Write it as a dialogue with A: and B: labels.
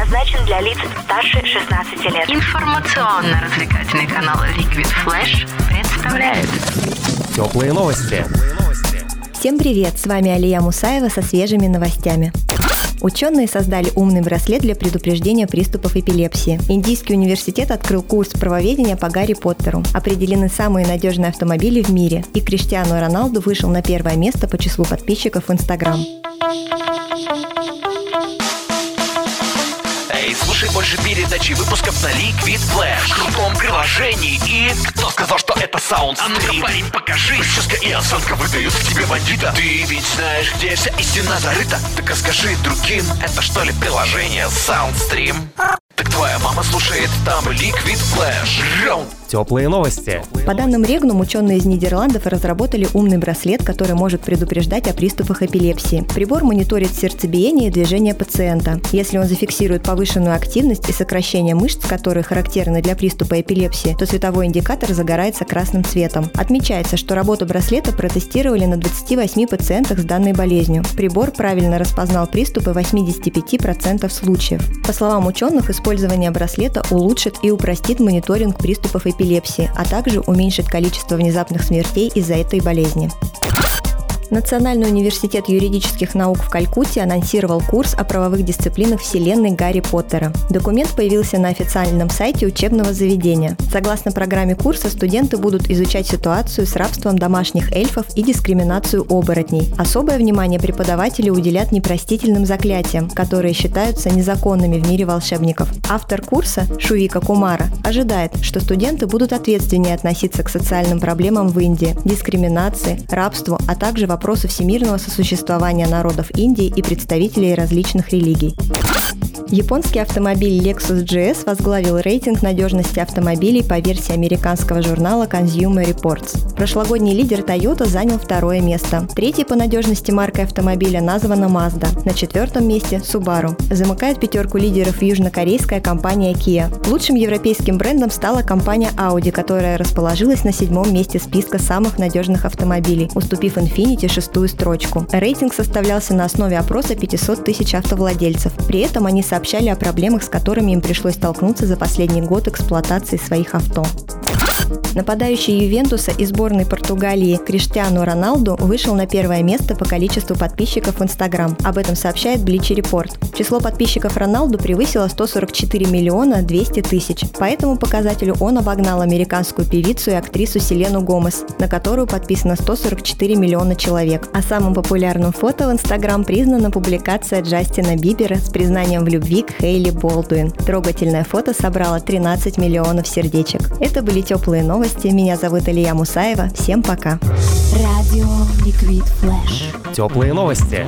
A: предназначен для лиц старше 16 лет.
B: Информационно-развлекательный канал Liquid Flash представляет
C: Теплые новости.
D: Всем привет! С вами Алия Мусаева со свежими новостями. Ученые создали умный браслет для предупреждения приступов эпилепсии. Индийский университет открыл курс правоведения по Гарри Поттеру. Определены самые надежные автомобили в мире. И Криштиану Роналду вышел на первое место по числу подписчиков в Инстаграм.
E: Эй, слушай больше передачи выпусков на Liquid Flash. В крутом приложении. И кто сказал, что это саунд? А ну-ка, парень, покажи. Прическа и осанка выдают в тебе бандита. Ты ведь знаешь, где вся истина зарыта. Так расскажи другим, это что ли приложение Soundstream? Так твоя мама слушает там Liquid Flash. Раунд.
C: Теплые новости.
D: По данным Регнум, ученые из Нидерландов разработали умный браслет, который может предупреждать о приступах эпилепсии. Прибор мониторит сердцебиение и движение пациента. Если он зафиксирует повышенную активность и сокращение мышц, которые характерны для приступа эпилепсии, то световой индикатор загорается красным цветом. Отмечается, что работу браслета протестировали на 28 пациентах с данной болезнью. Прибор правильно распознал приступы в 85% случаев. По словам ученых, использование браслета улучшит и упростит мониторинг приступов эпилепсии эпилепсии, а также уменьшит количество внезапных смертей из-за этой болезни. Национальный университет юридических наук в Калькутте анонсировал курс о правовых дисциплинах вселенной Гарри Поттера. Документ появился на официальном сайте учебного заведения. Согласно программе курса, студенты будут изучать ситуацию с рабством домашних эльфов и дискриминацию оборотней. Особое внимание преподаватели уделят непростительным заклятиям, которые считаются незаконными в мире волшебников. Автор курса, Шувика Кумара, ожидает, что студенты будут ответственнее относиться к социальным проблемам в Индии, дискриминации, рабству, а также вопросам вопросы всемирного сосуществования народов Индии и представителей различных религий. Японский автомобиль Lexus GS возглавил рейтинг надежности автомобилей по версии американского журнала Consumer Reports. Прошлогодний лидер Toyota занял второе место. Третьей по надежности маркой автомобиля названа Mazda. На четвертом месте Subaru. Замыкает пятерку лидеров южнокорейская компания Kia. Лучшим европейским брендом стала компания Audi, которая расположилась на седьмом месте списка самых надежных автомобилей, уступив Infiniti шестую строчку. Рейтинг составлялся на основе опроса 500 тысяч автовладельцев. При этом они сообщили сообщали о проблемах, с которыми им пришлось столкнуться за последний год эксплуатации своих авто. Нападающий Ювентуса и сборной Португалии Криштиану Роналду вышел на первое место по количеству подписчиков в Инстаграм. Об этом сообщает Bleacher Report. Число подписчиков Роналду превысило 144 миллиона 200 тысяч. По этому показателю он обогнал американскую певицу и актрису Селену Гомес, на которую подписано 144 миллиона человек. А самым популярным фото в Инстаграм признана публикация Джастина Бибера с признанием в любви к Хейли Болдуин. Трогательное фото собрало 13 миллионов сердечек. Это были теплые новости новости. Меня зовут Илья Мусаева. Всем пока.
C: Теплые новости.